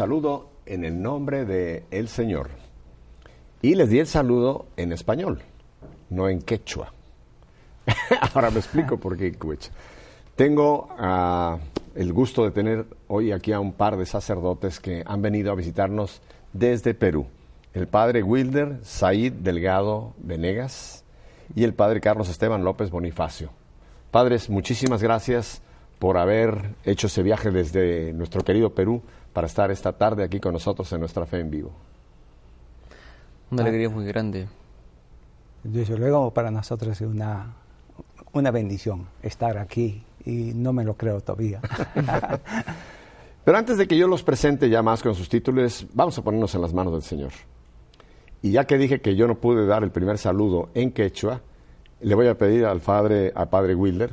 saludo en el nombre de el Señor. Y les di el saludo en español, no en quechua. Ahora me explico por qué quechua. Tengo ah, el gusto de tener hoy aquí a un par de sacerdotes que han venido a visitarnos desde Perú. El padre Wilder Said Delgado Venegas y el padre Carlos Esteban López Bonifacio. Padres, muchísimas gracias por haber hecho ese viaje desde nuestro querido Perú para estar esta tarde aquí con nosotros en nuestra fe en vivo. Una alegría muy grande. Desde luego para nosotros es una, una bendición estar aquí y no me lo creo todavía. Pero antes de que yo los presente ya más con sus títulos, vamos a ponernos en las manos del Señor. Y ya que dije que yo no pude dar el primer saludo en quechua, le voy a pedir al padre, al padre Wilder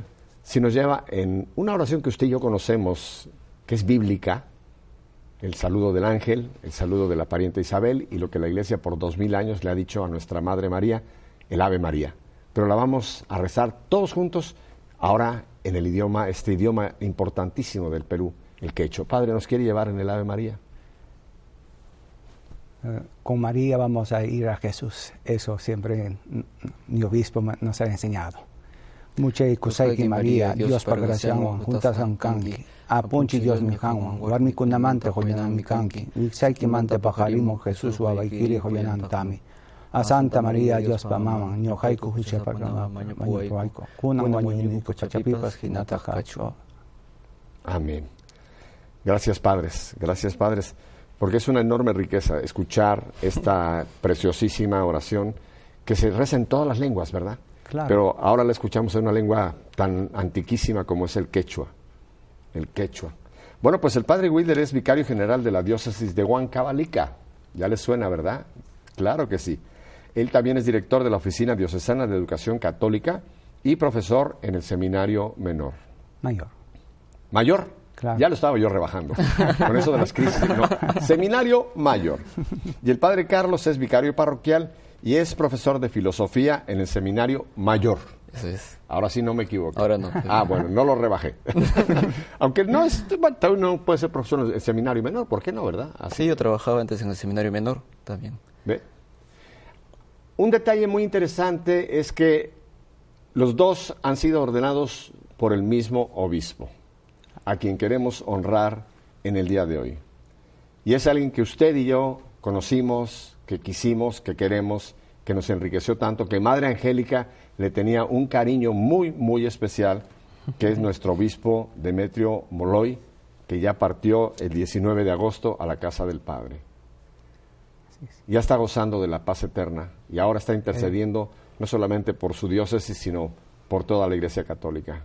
si nos lleva en una oración que usted y yo conocemos, que es bíblica, el saludo del ángel, el saludo de la pariente Isabel y lo que la iglesia por dos mil años le ha dicho a nuestra Madre María, el Ave María. Pero la vamos a rezar todos juntos, ahora en el idioma, este idioma importantísimo del Perú, el quechua. Padre, ¿nos quiere llevar en el Ave María? Eh, con María vamos a ir a Jesús. Eso siempre mi obispo nos ha enseñado. Mucha y María, Dios para gracia, juntas a apunchi Dios mi hanwan, warmi kunamante joyanan mi kanki, mante mante pajarimo Jesús wabaikiri joyanan tami. A Santa María Dios pamaman, ñohaiku hucha pargama, mañupuaiko, kunan wañinico chachapipas hinata cacho. Amén. Gracias padres, gracias padres, porque es una enorme riqueza escuchar esta preciosísima oración que se reza en todas las lenguas, ¿verdad? Claro. Pero ahora la escuchamos en una lengua tan antiquísima como es el quechua el quechua. Bueno, pues el padre Wilder es vicario general de la diócesis de Huancavalica. Ya les suena, ¿verdad? Claro que sí. Él también es director de la Oficina Diocesana de Educación Católica y profesor en el Seminario Menor. Mayor. ¿Mayor? Claro. Ya lo estaba yo rebajando con eso de las crisis. Seminario Mayor. Y el padre Carlos es vicario parroquial y es profesor de filosofía en el Seminario Mayor. Ahora sí no me equivoco. Ahora no. Ah, bueno, no lo rebajé. Aunque no es, no puede ser profesor en el seminario menor, ¿por qué no, verdad? Sí, yo trabajaba antes en el seminario menor también. ¿Ve? Un detalle muy interesante es que los dos han sido ordenados por el mismo obispo, a quien queremos honrar en el día de hoy. Y es alguien que usted y yo conocimos, que quisimos, que queremos, que nos enriqueció tanto, que Madre Angélica le tenía un cariño muy, muy especial, que es nuestro obispo Demetrio Moloy, que ya partió el 19 de agosto a la casa del Padre. Ya está gozando de la paz eterna y ahora está intercediendo no solamente por su diócesis, sino por toda la Iglesia Católica.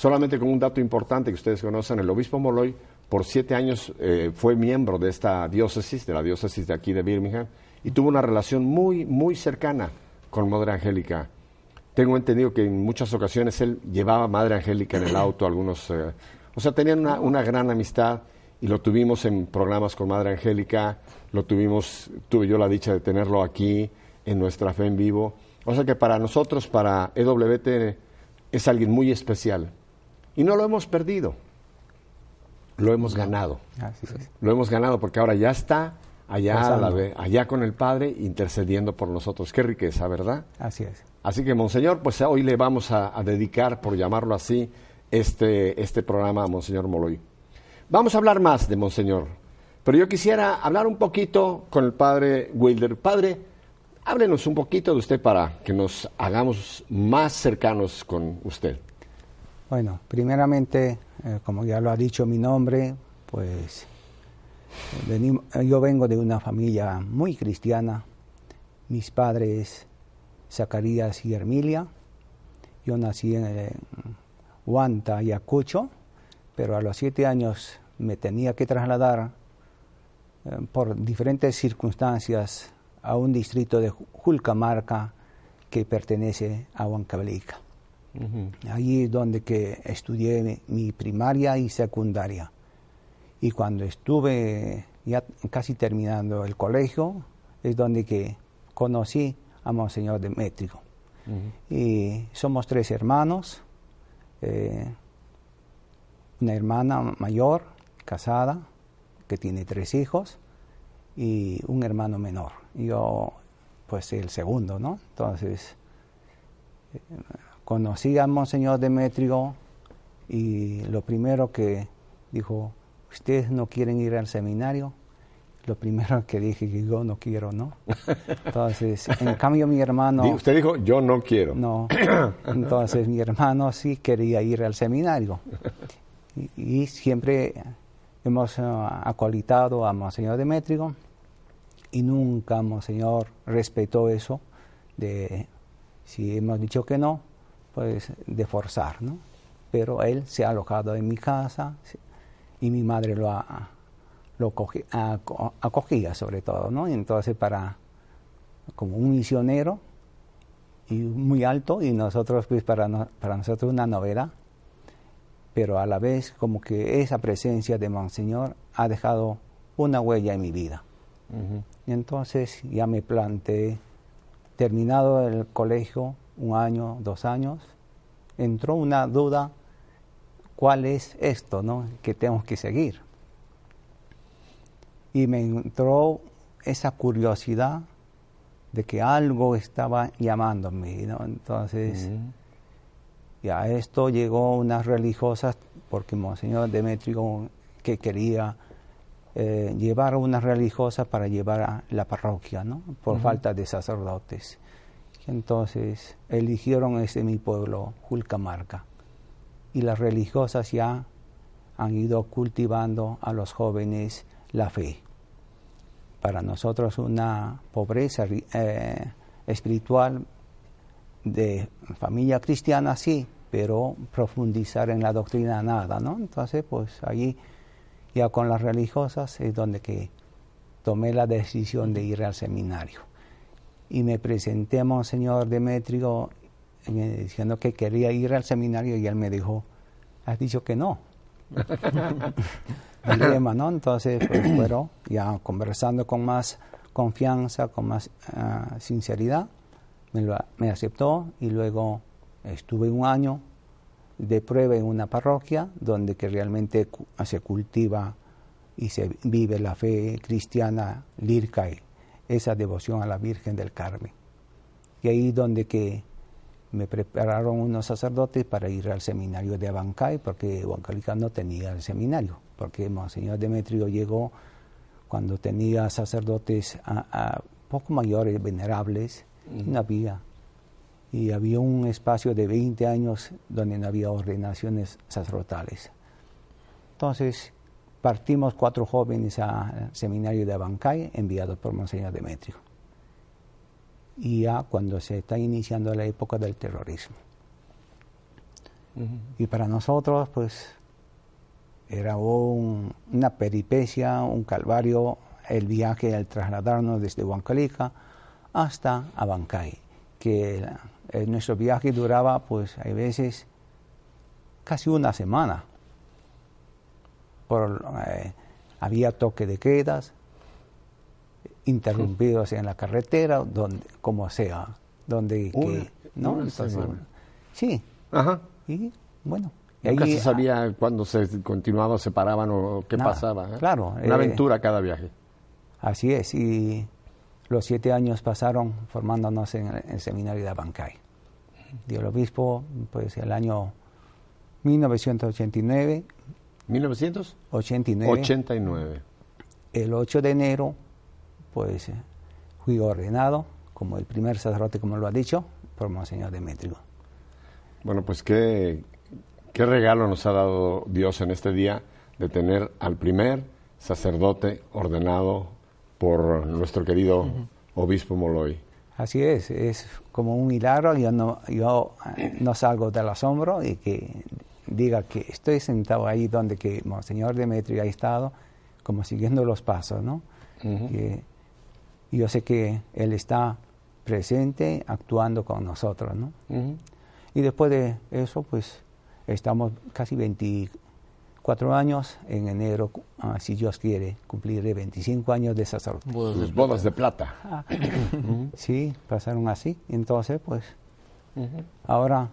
Solamente con un dato importante que ustedes conocen, el obispo Moloy por siete años eh, fue miembro de esta diócesis, de la diócesis de aquí de Birmingham, y tuvo una relación muy, muy cercana con Madre Angélica. Tengo entendido que en muchas ocasiones él llevaba Madre Angélica en el auto, algunos, eh, o sea, tenían una, gran amistad y lo tuvimos en programas con Madre Angélica, lo tuvimos, tuve yo la dicha de tenerlo aquí en nuestra fe en vivo. O sea que para nosotros, para EWT, es alguien muy especial. Y no lo hemos perdido, lo hemos ganado. Lo hemos ganado porque ahora ya está allá, allá con el Padre intercediendo por nosotros. Qué riqueza, ¿verdad? Así es. Así que, Monseñor, pues hoy le vamos a, dedicar, por llamarlo así, este, este programa a Monseñor Moloy. Vamos a hablar más de Monseñor, pero yo quisiera hablar un poquito con el Padre Wilder. Padre, háblenos un poquito de usted para que nos hagamos más cercanos con usted. Bueno, primeramente, eh, como ya lo ha dicho mi nombre, pues yo vengo de una familia muy cristiana. Mis padres Zacarías y Hermilia. Yo nací en Huanta, Ayacucho, pero a los siete años me tenía que trasladar eh, por diferentes circunstancias a un distrito de Julcamarca que pertenece a Huancavelica. Allí es donde que estudié mi primaria y secundaria. Y cuando estuve ya casi terminando el colegio, es donde que conocí a Monseñor Demétrico. Y somos tres hermanos, eh, una hermana mayor, casada, que tiene tres hijos, y un hermano menor. Yo, pues el segundo, ¿no? Entonces, eh, conocí a Monseñor Demetrio y lo primero que dijo, ¿ustedes no quieren ir al seminario? Lo primero que dije que yo no quiero, ¿no? Entonces, en cambio mi hermano... Usted dijo, yo no quiero. No. Entonces mi hermano sí quería ir al seminario. Y, siempre hemos uh, acolitado a Monseñor Demetrio y nunca Monseñor respetó eso de si hemos dicho que no, pues de forzar, ¿no? Pero él se ha alojado en mi casa y mi madre lo ha, lo acogía sobre todo, ¿no? entonces para como un misionero y muy alto y nosotros pues para, para nosotros una novela, pero a la vez como que esa presencia de Monseñor ha dejado una huella en mi vida. Y entonces ya me planteé, terminado el colegio, un año, dos años, entró una duda, ¿cuál es esto no? que tengo que seguir? Y me entró esa curiosidad de que algo estaba llamándome, ¿no? Entonces, ya esto llegó unas religiosas, porque Monseñor Demetrio que quería eh, llevar a una religiosa para llevar a la parroquia, ¿no? Por falta de sacerdotes. Entonces eligieron ese mi pueblo, Julcamarca. Y las religiosas ya han ido cultivando a los jóvenes la fe. Para nosotros una pobreza eh, espiritual de familia cristiana sí, pero profundizar en la doctrina nada, ¿no? Entonces, pues allí ya con las religiosas es donde que tomé la decisión de ir al seminario. Y me presenté a Monseñor Demetrio diciendo que quería ir al seminario y él me dijo, has dicho que no. Dilema, ¿no? Entonces, pues, bueno, ya conversando con más confianza, con más ah, sinceridad, me, lo, me aceptó y luego estuve un año de prueba en una parroquia donde que realmente se cultiva y se vive la fe cristiana lirca y esa devoción a la Virgen del Carmen. Y ahí donde que me prepararon unos sacerdotes para ir al seminario de Abancay, porque Huancalica no tenía el seminario, porque Monseñor Demetrio llegó cuando tenía sacerdotes a, poco mayores, venerables, y no había y había un espacio de 20 años donde no había ordenaciones sacerdotales. Entonces partimos cuatro jóvenes al seminario de Abancay enviados por Monseñor Demetrio. Y ya cuando se está iniciando la época del terrorismo. Y para nosotros, pues, era una peripecia, un calvario, el viaje al trasladarnos desde Huancalica hasta Abancay, que eh, nuestro viaje duraba, pues, hay veces casi una semana. Por, eh, había toque de quedas, interrumpidos en la carretera, donde, como sea, donde que, ¿no? sí. Ajá. Y bueno. Nunca se sabía cuándo se continuaba, se paraban o qué pasaba. ¿eh? Claro. Una aventura cada viaje. Así es. Y los siete años pasaron formándonos en el, seminario de Abancay. Y el obispo, pues el año 1989. ¿1989? 89. El 8 de enero, pues fui ordenado como el primer sacerdote, como lo ha dicho, por Monseñor Demetrio. Bueno, pues qué, qué regalo nos ha dado Dios en este día de tener al primer sacerdote ordenado por nuestro querido obispo Moloy. Así es, es como un milagro, yo no, yo eh, no salgo del asombro y que diga que estoy sentado ahí donde que Monseñor Demetrio ha estado, como siguiendo los pasos, ¿no? y yo sé que Él está presente, actuando con nosotros, ¿no? Y después de eso, pues estamos casi 24 años, en enero, ah, si Dios quiere, cumpliré 25 años de sacerdote. Sus bodas de plata. Ah, sí, pasaron así. Entonces, pues, ahora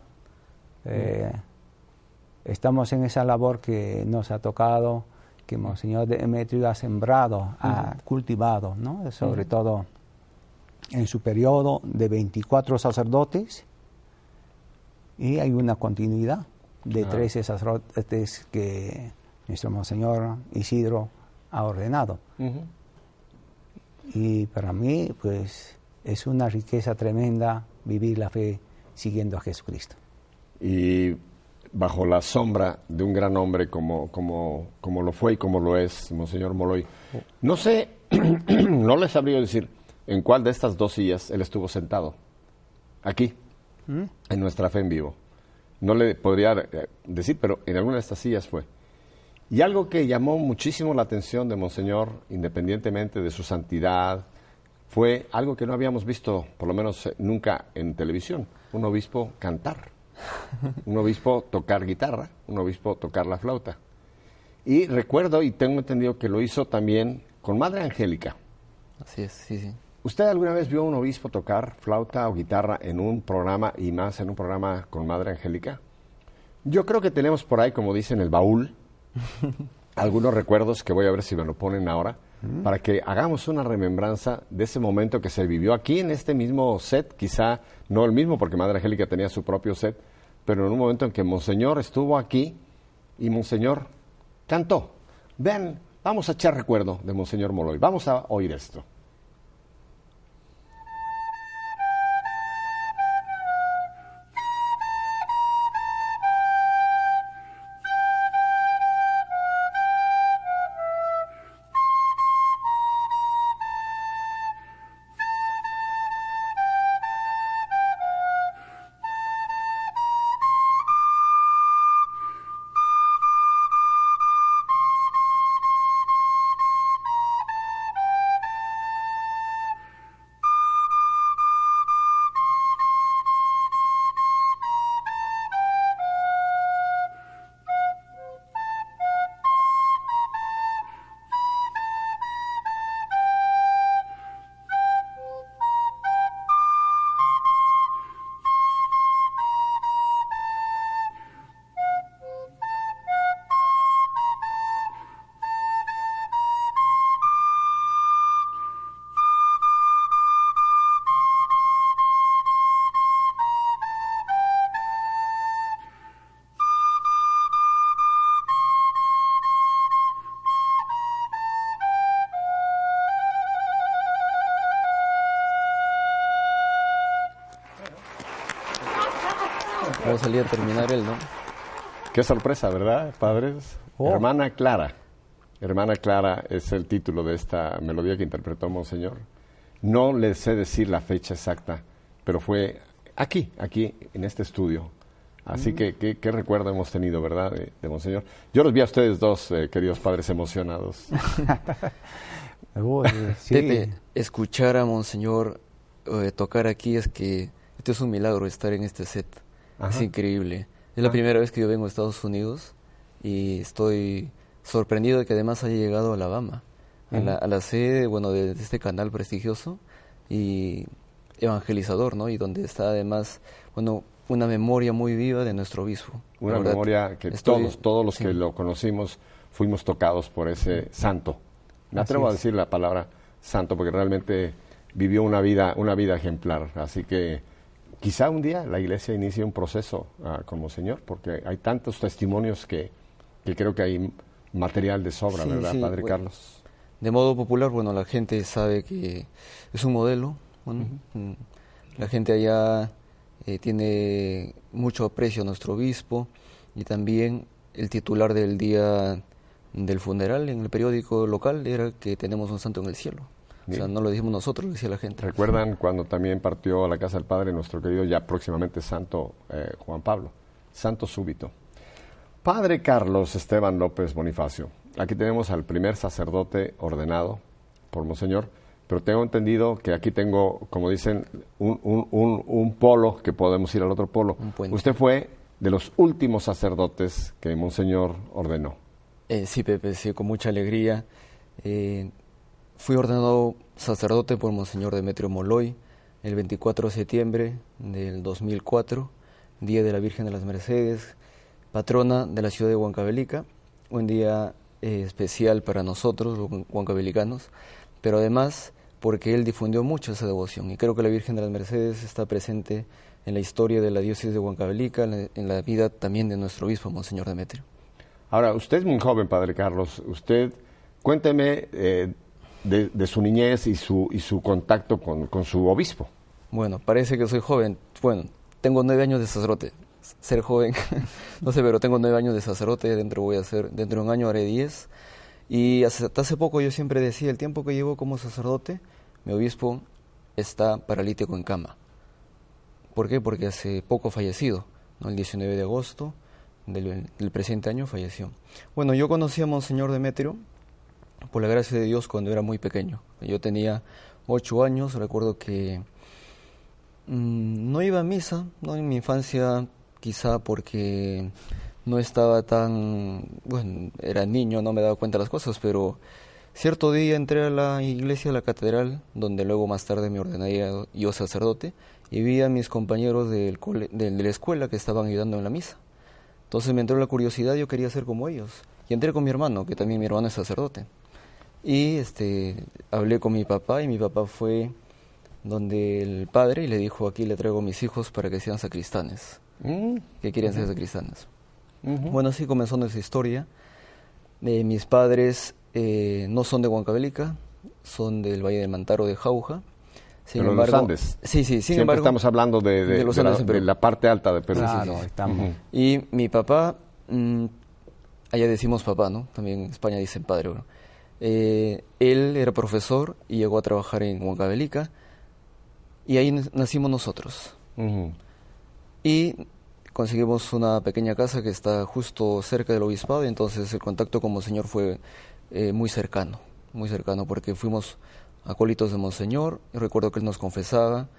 eh, estamos en esa labor que nos ha tocado, que Monseñor Demetrio ha sembrado, ha cultivado, ¿no? Sobre todo en su periodo de 24 sacerdotes y hay una continuidad de 13 sacerdotes que nuestro Monseñor Isidro ha ordenado. Y para mí, pues, es una riqueza tremenda vivir la fe siguiendo a Jesucristo. Y bajo la sombra de un gran hombre como, como, como lo fue y como lo es Monseñor Moloy, no sé, no les sabría decir en cuál de estas dos sillas él estuvo sentado. Aquí, ¿Mm? en nuestra fe en vivo. No le podría eh, decir, pero en alguna de estas sillas fue. Y algo que llamó muchísimo la atención de Monseñor, independientemente de su santidad, fue algo que no habíamos visto, por lo menos eh, nunca en televisión, un obispo cantar, un obispo tocar guitarra, un obispo tocar la flauta. Y recuerdo y tengo entendido que lo hizo también con Madre Angélica. Así es, sí, sí. ¿Usted alguna vez vio a un obispo tocar flauta o guitarra en un programa y más en un programa con Madre Angélica? Yo creo que tenemos por ahí, como dicen, el baúl, algunos recuerdos que voy a ver si me lo ponen ahora, para que hagamos una remembranza de ese momento que se vivió aquí en este mismo set, quizá no el mismo porque Madre Angélica tenía su propio set, pero en un momento en que Monseñor estuvo aquí y Monseñor cantó. Ven, vamos a echar recuerdo de Monseñor Moloy, vamos a oír esto. Salía a terminar él, ¿no? Qué sorpresa, ¿verdad, padres? Oh. Hermana Clara. Hermana Clara es el título de esta melodía que interpretó Monseñor. No le sé decir la fecha exacta, pero fue aquí, aquí, en este estudio. Así que qué, recuerdo hemos tenido, ¿verdad, de, Monseñor? Yo los vi a ustedes dos, eh, queridos padres, emocionados. Pepe, escuchar a Monseñor eh, tocar aquí es que este es un milagro estar en este set. Es increíble. Es la primera vez que yo vengo a Estados Unidos y estoy sorprendido de que además haya llegado a Alabama, a, la, a la sede bueno, de, este canal prestigioso y evangelizador, ¿no? Y donde está además, bueno, una memoria muy viva de nuestro obispo. Una memoria que todos, todos los que lo conocimos fuimos tocados por ese santo. Me atrevo a decir la palabra santo porque realmente vivió una vida, una vida ejemplar. Así que quizá un día la iglesia inicie un proceso uh, como Señor, porque hay tantos testimonios que, creo que hay material de sobra, ¿verdad, Padre Carlos? De modo popular, bueno, la gente sabe que es un modelo. Mm, la gente allá eh, tiene mucho aprecio a nuestro obispo y también el titular del día del funeral en el periódico local era que tenemos un santo en el cielo. O sea, no lo dijimos nosotros, lo decía la gente. ¿Recuerdan cuando también partió a la casa del Padre nuestro querido ya próximamente Santo eh, Juan Pablo? Santo súbito. Padre Carlos Esteban López Bonifacio. Aquí tenemos al primer sacerdote ordenado por Monseñor, pero tengo entendido que aquí tengo, como dicen, un, un, un, polo que podemos ir al otro polo. Usted fue de los últimos sacerdotes que Monseñor ordenó. Eh, sí, Pepe, sí, con mucha alegría. Eh, fui ordenado sacerdote por Monseñor Demetrio Moloy el 24 de septiembre del 2004, Día de la Virgen de las Mercedes, patrona de la ciudad de Huancavelica, un día eh, especial para nosotros, los huancavelicanos, pero además porque él difundió mucho esa devoción y creo que la Virgen de las Mercedes está presente en la historia de la diócesis de Huancavelica, en la, vida también de nuestro obispo, Monseñor Demetrio. Ahora, usted es muy joven, Padre Carlos. Usted, cuénteme eh, de, su niñez y su, y su contacto con, con, su obispo. Bueno, parece que soy joven. Bueno, tengo nueve años de sacerdote. Ser joven, no sé, pero tengo nueve años de sacerdote. Dentro voy a ser, dentro de un año haré diez. Y hasta hace poco yo siempre decía, el tiempo que llevo como sacerdote, mi obispo está paralítico en cama. ¿Por qué? Porque hace poco fallecido, el 19 de agosto del, presente año falleció. Bueno, yo conocí a Monseñor Demetrio por la gracia de Dios cuando era muy pequeño. Yo tenía ocho años, recuerdo que mm, no iba a misa, ¿no? en mi infancia quizá porque no estaba tan, bueno, era niño, no me daba cuenta de las cosas, pero cierto día entré a la iglesia, a la catedral, donde luego más tarde me ordenaría yo sacerdote, y vi a mis compañeros del de, la escuela que estaban ayudando en la misa. Entonces me entró la curiosidad, yo quería ser como ellos. Y entré con mi hermano, que también mi hermano es sacerdote. Y este, hablé con mi papá y mi papá fue donde el padre y le dijo, aquí le traigo a mis hijos para que sean sacristanes, mm. que quieren ser sacristanes. Bueno, así comenzó nuestra historia. Eh, mis padres eh, no son de Huancavelica, son del Valle de Mantaro de Jauja. Sin Pero embargo, los Andes. Sí, sí, sin Siempre embargo, estamos hablando de, de, la, parte alta de Perú. Claro. Y mi papá, mm, allá decimos papá, ¿no? También en España dicen padre. Eh, él era profesor y llegó a trabajar en Huancavelica y ahí nacimos nosotros. Y conseguimos una pequeña casa que está justo cerca del obispado y entonces el contacto con Monseñor fue eh, muy cercano, muy cercano porque fuimos acólitos de Monseñor, recuerdo que él nos confesaba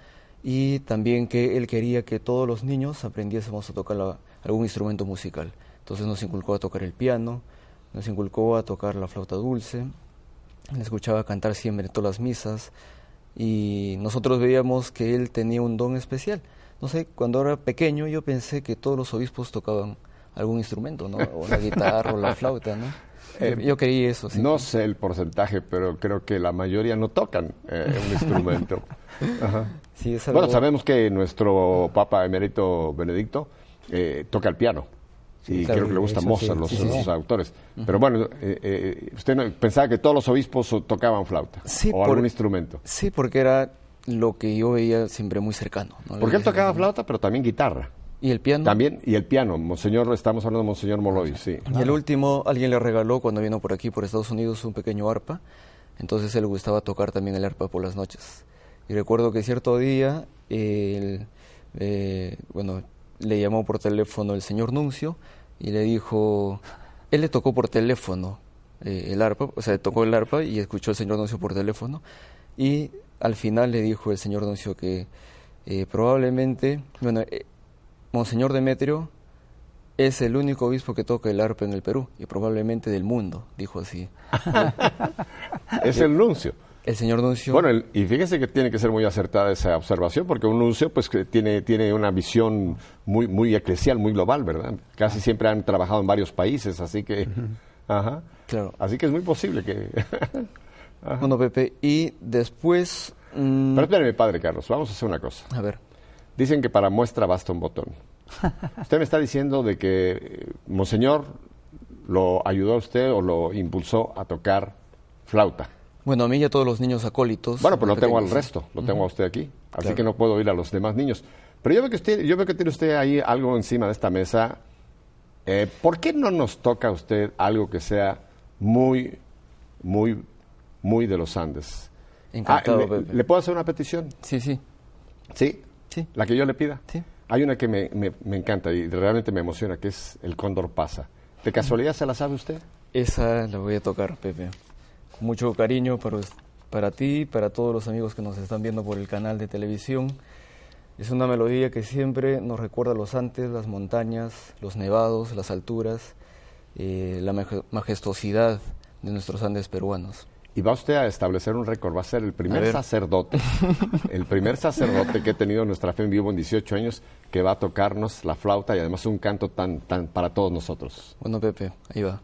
y también que él quería que todos los niños aprendiésemos a tocar algún instrumento musical. Entonces nos inculcó a tocar el piano, nos inculcó a tocar la flauta dulce, le escuchaba cantar siempre en todas las misas y nosotros veíamos que él tenía un don especial no sé, cuando era pequeño yo pensé que todos los obispos tocaban algún instrumento, ¿no? O la guitarra o la flauta, ¿no? Eh, yo creí eso, sí. No sé el porcentaje, pero creo que la mayoría no tocan eh, un instrumento. Bueno, sabemos que nuestro Papa Emérito Benedicto eh, toca el piano. Y creo que le gusta Mozart, los, sus autores. Pero bueno, usted pensaba que todos los obispos tocaban flauta o algún instrumento. Sí, porque era lo que yo veía siempre muy cercano. Porque él tocaba flauta, pero también guitarra. ¿Y el piano? También, y el piano. Monseñor, estamos hablando de Monseñor Moloy, sí. Y el último, alguien le regaló cuando vino por aquí, por Estados Unidos, un pequeño arpa. Entonces él gustaba tocar también el arpa por las noches. Y recuerdo que cierto día, él, eh, bueno, le llamó por teléfono el señor Nuncio y le dijo, él le tocó por teléfono eh, el arpa, o sea, tocó el arpa y escuchó el señor Nuncio por teléfono. Y al final le dijo el señor Doncio que eh, probablemente, bueno, eh, Monseñor Demetrio es el único obispo que toca el arpa en el Perú y probablemente del mundo, dijo así. es el nuncio. El señor nuncio. Bueno, y fíjese que tiene que ser muy acertada esa observación, porque un nuncio pues que tiene, tiene una visión muy, muy eclesial, muy global, ¿verdad? Casi siempre han trabajado en varios países, así que... Ajá. Claro. Así que es muy posible que... Bueno, Pepe, y después... Mm, Pero espérame, padre Carlos, vamos a hacer una cosa. A ver. Dicen que para muestra basta un botón. Usted me está diciendo de que eh, Monseñor lo ayudó a usted o lo impulsó a tocar flauta. Bueno, a mí y a todos los niños acólitos. Bueno, pero lo tengo al resto, lo tengo a usted aquí, así que no puedo ir a los demás niños. Pero yo veo que usted, yo veo que tiene usted ahí algo encima de esta mesa. Eh, ¿Por qué no nos toca a usted algo que sea muy, muy muy de los Andes. Encantado, ah, le, puedo hacer una petición? Sí, sí. ¿Sí? Sí. ¿La que yo le pida? Sí. Hay una que me, me, encanta y realmente me emociona, que es El Cóndor Pasa. ¿De casualidad se la sabe usted? Esa la voy a tocar, Pepe. Mucho cariño para, para ti, para todos los amigos que nos están viendo por el canal de televisión. Es una melodía que siempre nos recuerda los Andes, las montañas, los nevados, las alturas, eh, la majestuosidad de nuestros Andes peruanos. Y va usted a establecer un récord, va a ser el primer sacerdote, el primer sacerdote que he tenido en nuestra fe en vivo en 18 años que va a tocarnos la flauta y además un canto tan, tan para todos nosotros. Bueno, Pepe, ahí va.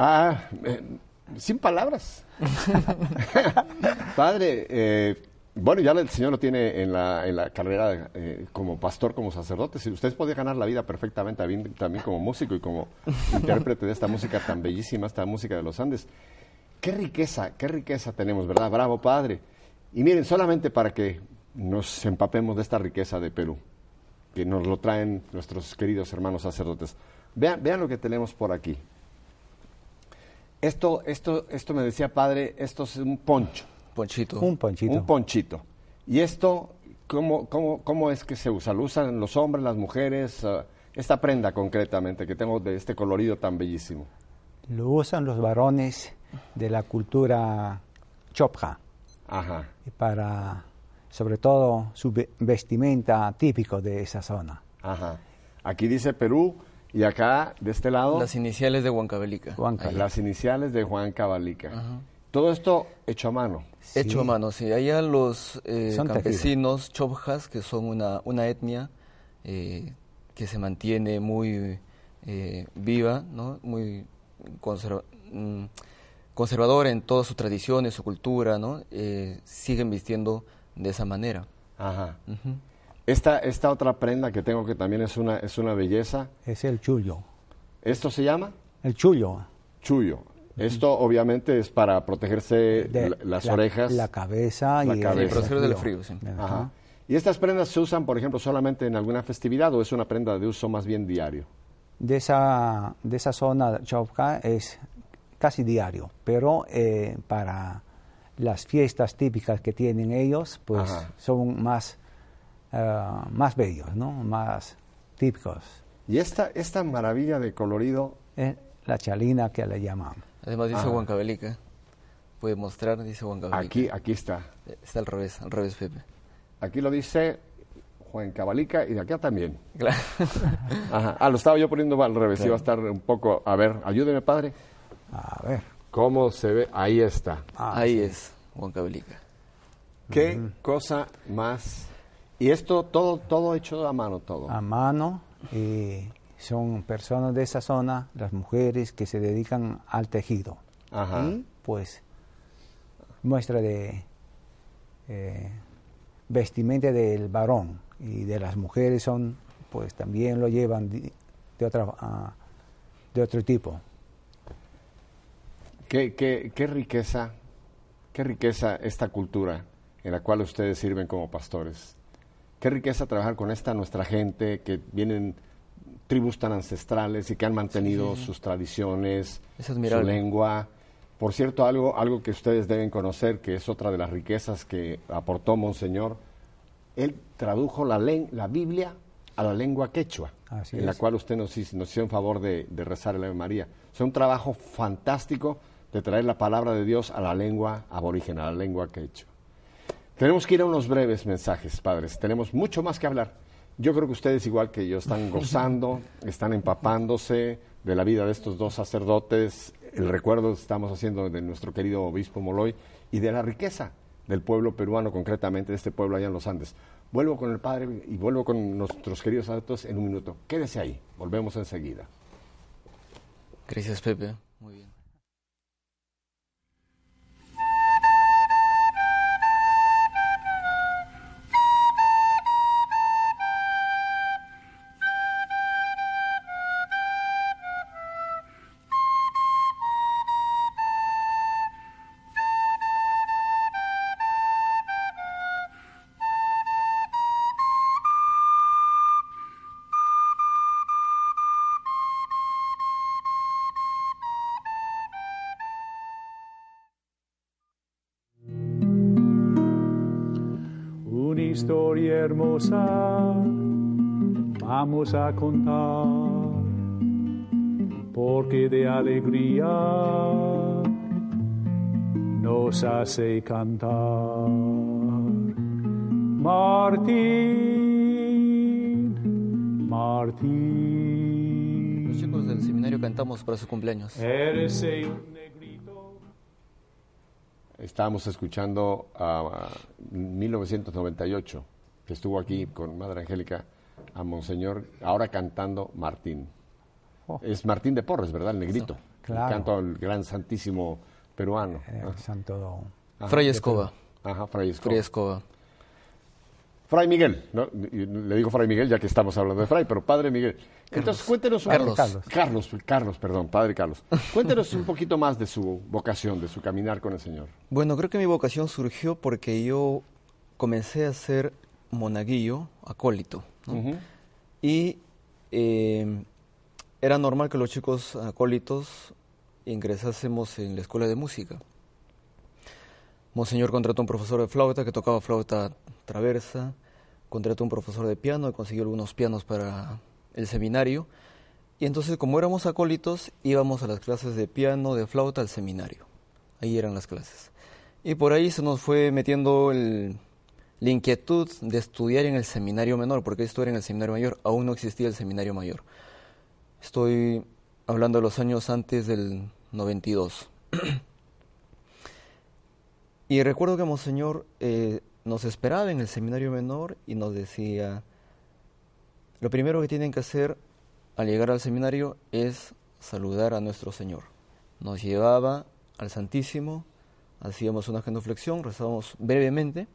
Ah, eh, sin palabras. Padre, eh, bueno, ya el Señor lo tiene en la, en la carrera eh, como pastor, como sacerdote. Si usted puede ganar la vida perfectamente también, como músico y como intérprete de esta música tan bellísima, esta música de los Andes. Qué riqueza, qué riqueza tenemos, ¿verdad? Bravo, Padre. Y miren, solamente para que nos empapemos de esta riqueza de Perú, que nos lo traen nuestros queridos hermanos sacerdotes. Vean, vean lo que tenemos por aquí. Esto, esto, esto me decía padre, esto es un poncho. Ponchito. Un ponchito. Un ponchito. ¿Y esto cómo, cómo, cómo es que se usa? ¿Lo usan los hombres, las mujeres? Ah, esta prenda concretamente que tengo de este colorido tan bellísimo. Lo usan los varones de la cultura chopja. Ajá. Para, sobre todo, su vestimenta típico de esa zona. Ajá. Aquí dice Perú, y acá, de este lado... Las iniciales de Huancavelica. Las iniciales de Juan Cabalica. Todo esto hecho a mano. Hecho a mano, sí. Allá los eh, campesinos chobjas, que son una, una etnia eh, que se mantiene muy eh, viva, ¿no? Muy mm, conservadora en todas sus tradiciones, su cultura, ¿no? Eh, siguen vistiendo de esa manera. Ajá. Esta, esta otra prenda que tengo que también es una, es una belleza. Es el chullo. ¿Esto se llama? El chullo. Chullo. Esto obviamente es para protegerse De las la- orejas. La cabeza La y cabeza. el Sí, proteger del frío, sí. Ajá. ¿Y estas prendas se usan, por ejemplo, solamente en alguna festividad o es una prenda de uso más bien diario? De esa, de esa zona Chauca es casi diario, pero eh, para las fiestas típicas que tienen ellos, pues Ajá. son más, ah, más bellos, ¿no? Más típicos. Y esta, esta maravilla de colorido, Es la chalina que le llaman. Además dice Ah. Huancavelica. Puede mostrar, dice Huancavelica. aquí, aquí está. Está al revés, al revés, Pepe. Aquí lo dice Juan Cabalica y de acá también. Claro. Ajá. Ah, lo estaba yo poniendo al revés. Iba a estar un poco. A ver, ayúdeme, padre. A ver. ¿Cómo se ve? Ahí está. Ah, Ahí es Huancavelica. Qué cosa más. Y esto todo, todo hecho a mano, todo. a mano y son personas de esa zona, las mujeres que se dedican al tejido. Ajá. Y pues muestra de eh, vestimenta del varón y de las mujeres son pues también lo llevan de, de otra ah, de otro tipo. Qué, qué, qué riqueza, qué riqueza esta cultura en la cual ustedes sirven como pastores. Qué riqueza trabajar con esta nuestra gente que vienen tribus tan ancestrales y que han mantenido sus tradiciones, Es su lengua. Por cierto, algo, algo que ustedes deben conocer, que es otra de las riquezas que aportó Monseñor, él tradujo la, la Biblia a la lengua quechua, Así en la cual usted nos, hizo- nos hizo en favor de, de rezar el Ave María. Es un trabajo fantástico de traer la palabra de Dios a la lengua aborigen, a la lengua quechua. Tenemos que ir a unos breves mensajes, padres. Tenemos mucho más que hablar. Yo creo que ustedes, igual que yo, están gozando, están empapándose de la vida de estos dos sacerdotes, el recuerdo que estamos haciendo de nuestro querido obispo Moloy y de la riqueza del pueblo peruano, concretamente de este pueblo allá en los Andes. Vuelvo con el padre y vuelvo con nuestros queridos sacerdotes en un minuto. Quédese ahí, volvemos enseguida. Gracias, Pepe. Muy bien. Vamos a contar, porque de alegría nos hace cantar. Martín, Martín, Los chicos del seminario cantamos para su cumpleaños. eres un negrito. Estábamos escuchando a, 1998, que estuvo aquí con Madre Angélica, a Monseñor, ahora cantando Martín. Oh. Es Martín de Porres, ¿verdad? El negrito. claro. Canto al gran santísimo peruano. Eh, Santo Ajá. Fray Escoba. Ajá, Fray Escobar. Fray Escoba. Fray Miguel, ¿no? Le digo Fray Miguel ya que estamos hablando de Fray, pero Padre Miguel. Entonces cuéntenos un Carlos. Carlos. Carlos, Carlos, perdón, Padre Carlos. Cuéntenos un poquito más de su vocación, de su caminar con el Señor. Bueno, creo que mi vocación surgió porque yo comencé a ser monaguillo, acólito. Y eh, era normal que los chicos acólitos ingresásemos en la escuela de música. Monseñor contrató un profesor de flauta que tocaba flauta traversa, contrató un profesor de piano y consiguió algunos pianos para el seminario. Y entonces, como éramos acólitos, íbamos a las clases de piano, de flauta al seminario. Ahí eran las clases. Y por ahí se nos fue metiendo el, la inquietud de estudiar en el seminario menor, porque esto era en el seminario mayor, aún no existía el seminario mayor. Estoy hablando de los años antes del 92. y recuerdo que Monseñor eh, nos esperaba en el seminario menor y nos decía, lo primero que tienen que hacer al llegar al seminario es saludar a nuestro Señor. nos llevaba al Santísimo, hacíamos una genuflexión, rezábamos brevemente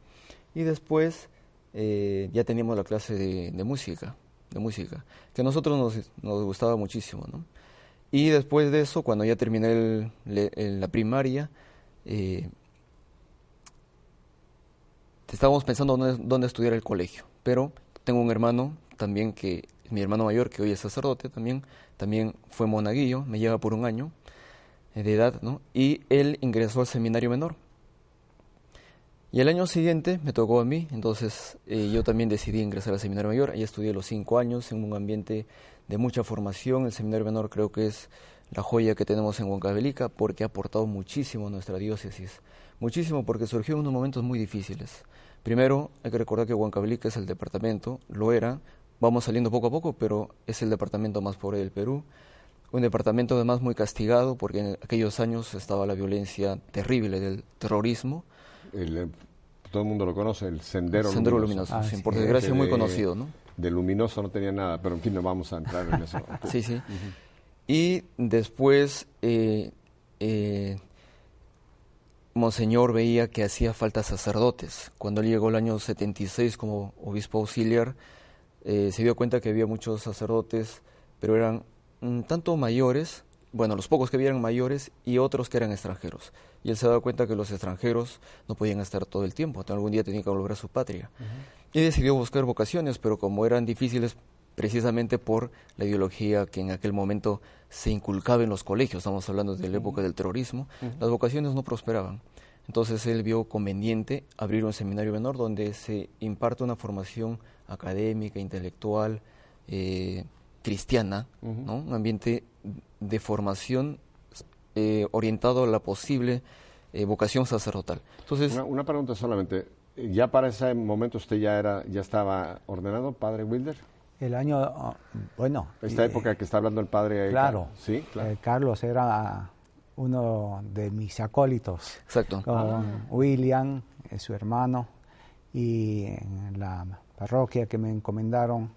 y después eh, ya teníamos la clase de, música, de música, que a nosotros nos, nos gustaba muchísimo, ¿no? Y después de eso, cuando ya terminé la primaria, eh, estábamos pensando dónde, dónde, estudiar el colegio. Pero tengo un hermano también que, mi hermano mayor, que hoy es sacerdote también, también fue monaguillo, me lleva por un año eh, de edad, ¿no? Y él ingresó al seminario menor. Y el año siguiente me tocó a mí, entonces eh, yo también decidí ingresar al seminario mayor. Ahí estudié los cinco años en un ambiente de mucha formación. El seminario menor creo que es la joya que tenemos en Huancavelica porque ha aportado muchísimo a nuestra diócesis. Muchísimo porque surgió en unos momentos muy difíciles. Primero, hay que recordar que Huancavelica es el departamento, lo era, vamos saliendo poco a poco, pero es el departamento más pobre del Perú. Un departamento además muy castigado porque en aquellos años estaba la violencia terrible del terrorismo eh, todo el mundo lo conoce, el Sendero, Sendero Luminoso. Ah, por desgracia muy conocido, ¿no? De luminoso no tenía nada, pero en fin, no vamos a entrar en eso. sí, sí. Y después, eh, eh, Monseñor veía que hacía falta sacerdotes. Cuando él llegó el año 76 como obispo auxiliar, se dio cuenta que había muchos sacerdotes, pero eran un tanto mayores, bueno, los pocos que eran mayores y otros que eran extranjeros. Y él se daba cuenta que los extranjeros no podían estar todo el tiempo, algún día tenía que volver a su patria. Y decidió buscar vocaciones, pero como eran difíciles precisamente por la ideología que en aquel momento se inculcaba en los colegios, estamos hablando de la época del terrorismo, las vocaciones no prosperaban. Entonces él vio conveniente abrir un seminario menor donde se imparte una formación académica, intelectual, eh, cristiana, ¿no? un ambiente de formación eh, orientado a la posible eh, vocación sacerdotal. Entonces, una, pregunta solamente. ¿Ya para ese momento usted ya era, ya estaba ordenado, padre Wilder? El año, ah, bueno. Esta eh, época que está hablando el padre. Claro. Sí, claro. Carlos era uno de mis acólitos. Exacto. Con ah. William, su hermano, y en la parroquia que me encomendaron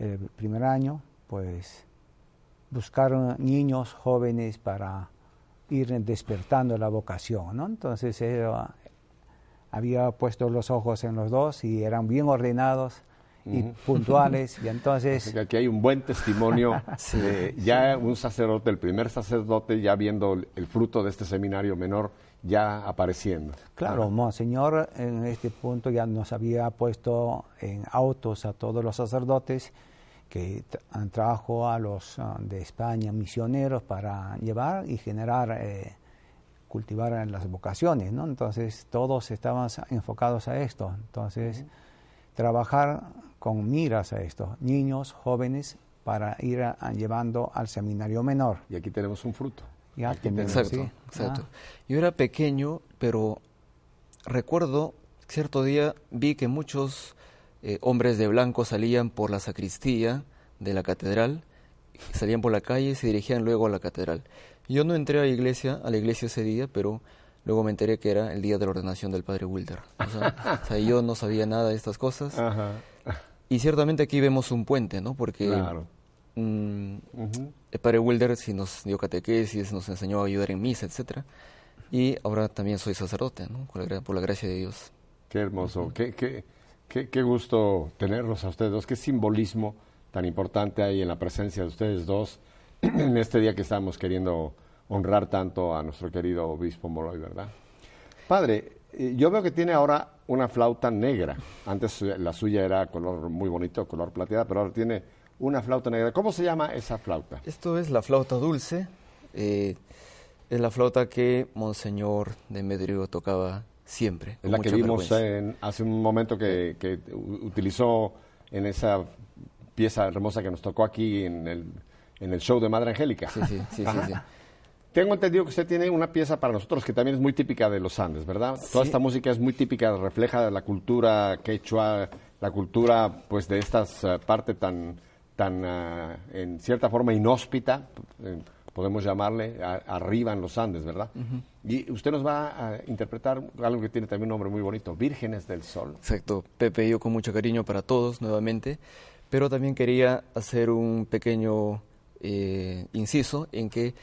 el primer año, pues buscaron niños jóvenes para ir despertando la vocación, ¿no? Entonces había puesto los ojos en los dos y eran bien ordenados y puntuales y entonces aquí hay un buen testimonio ya un sacerdote el primer sacerdote ya viendo el fruto de este seminario menor ya apareciendo. Claro monseñor en este punto ya nos había puesto en autos a todos los sacerdotes que trajo a los ah, de España misioneros para llevar y generar, eh, cultivar las vocaciones, ¿no? Entonces todos estaban enfocados a esto. Entonces trabajar con miras a esto, niños, jóvenes, para ir llevando al seminario menor. Y aquí tenemos un fruto. Ya exacto, exacto. Ah. Yo era pequeño, pero recuerdo cierto día vi que muchos eh, hombres de blanco salían por la sacristía de la catedral, salían por la calle y se dirigían luego a la catedral. Yo no entré a la iglesia, a la iglesia ese día, pero luego me enteré que era el día de la ordenación del padre Wilder. O sea, yo no sabía nada de estas cosas. Y ciertamente aquí vemos un puente, ¿no? Porque mm, el padre Wilder sí nos dio catequesis, nos enseñó a ayudar en misa, etcétera. Y ahora también soy sacerdote, ¿no? Por la, gracia de Dios. Qué hermoso, qué, qué, Qué, gusto tenerlos a ustedes dos, qué simbolismo tan importante hay en la presencia de ustedes dos en este día que estamos queriendo honrar tanto a nuestro querido obispo Moroy, ¿verdad? Padre, eh, yo veo que tiene ahora una flauta negra. Antes la suya era color muy bonito, color plateada, pero ahora tiene una flauta negra. ¿Cómo se llama esa flauta? Esto es la flauta dulce. Eh, es la flauta que Monseñor de Medrigo tocaba siempre. Es la que vimos hace un momento que, utilizó en esa pieza hermosa que nos tocó aquí en el, en el show de Madre Angélica. Sí, sí, sí, sí, Tengo entendido que usted tiene una pieza para nosotros que también es muy típica de los Andes, ¿verdad? Toda esta música es muy típica, refleja la cultura quechua, la cultura pues de esta uh, parte tan, tan uh, en cierta forma inhóspita. Eh, podemos llamarle, arriba en los Andes, ¿verdad? Y usted nos va a interpretar algo que tiene también un nombre muy bonito, Vírgenes del Sol. Exacto, Pepe, yo con mucho cariño para todos nuevamente, pero también quería hacer un pequeño eh, inciso en que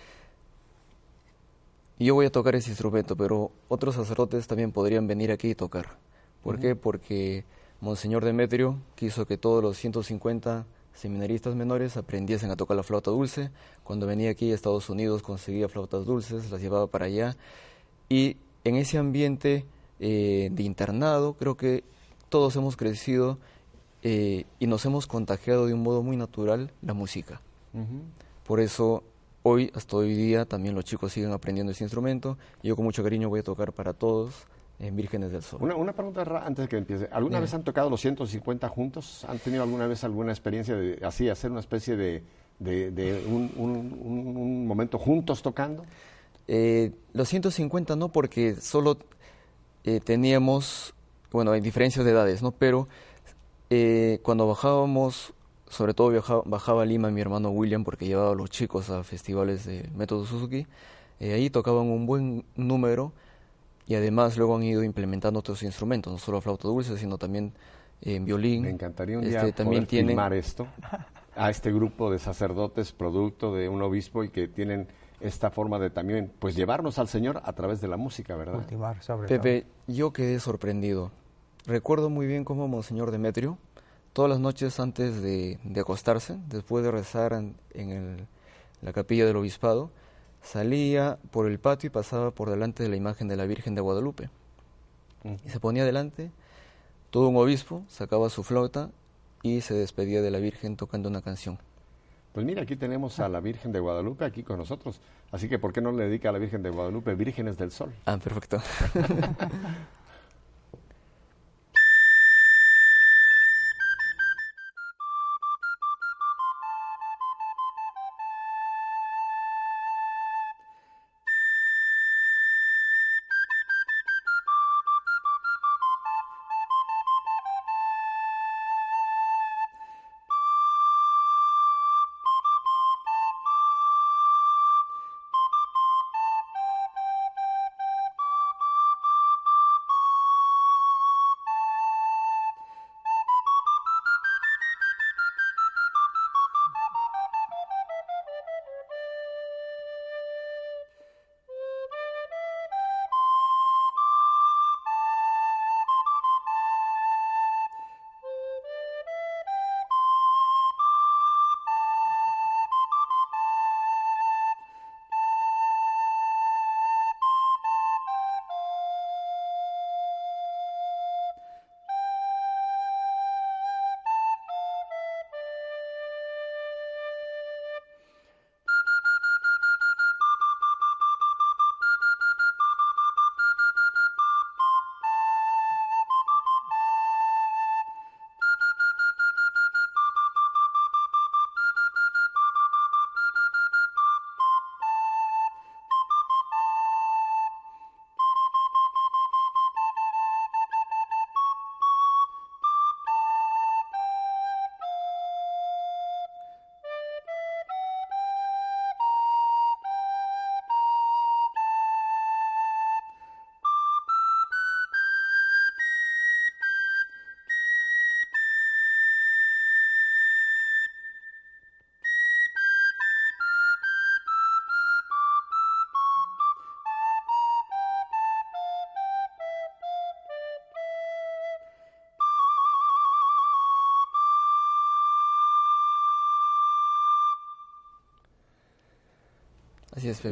yo voy a tocar ese instrumento, pero otros sacerdotes también podrían venir aquí y tocar. ¿Por qué? Porque Monseñor Demetrio quiso que todos los 150 seminaristas menores aprendiesen a tocar la flauta dulce. Cuando venía aquí a Estados Unidos conseguía flautas dulces, las llevaba para allá. Y en ese ambiente eh, de internado creo que todos hemos crecido eh, y nos hemos contagiado de un modo muy natural la música. Por eso hoy, hasta hoy día, también los chicos siguen aprendiendo ese instrumento. Yo con mucho cariño voy a tocar para todos en Vírgenes del Sol. Una, pregunta antes de que empiece. ¿Alguna vez han tocado los 150 juntos? ¿Han tenido alguna vez alguna experiencia de así, hacer una especie de, de, un, momento juntos tocando? Eh, los 150 no, porque solo eh, teníamos, bueno, hay diferencias de edades, ¿no? Pero eh, cuando bajábamos, sobre todo bajaba, bajaba, a Lima mi hermano William, porque llevaba a los chicos a festivales de Método Suzuki, ahí tocaban un buen número y además luego han ido implementando otros instrumentos, no solo flauta dulce, sino también en violín. Me encantaría un día este, también poder filmar esto a este grupo de sacerdotes producto de un obispo y que tienen esta forma de también pues llevarnos al Señor a través de la música, ¿verdad? Pepe, yo quedé sorprendido. Recuerdo muy bien cómo Monseñor Demetrio, todas las noches antes de, acostarse, después de rezar en, la capilla del obispado, salía por el patio y pasaba por delante de la imagen de la Virgen de Guadalupe. Y se ponía delante, todo un obispo sacaba su flauta y se despedía de la Virgen tocando una canción. Pues mira, aquí tenemos a la Virgen de Guadalupe aquí con nosotros. Así que, ¿por qué no le dedica a la Virgen de Guadalupe Vírgenes del Sol? Ah, perfecto.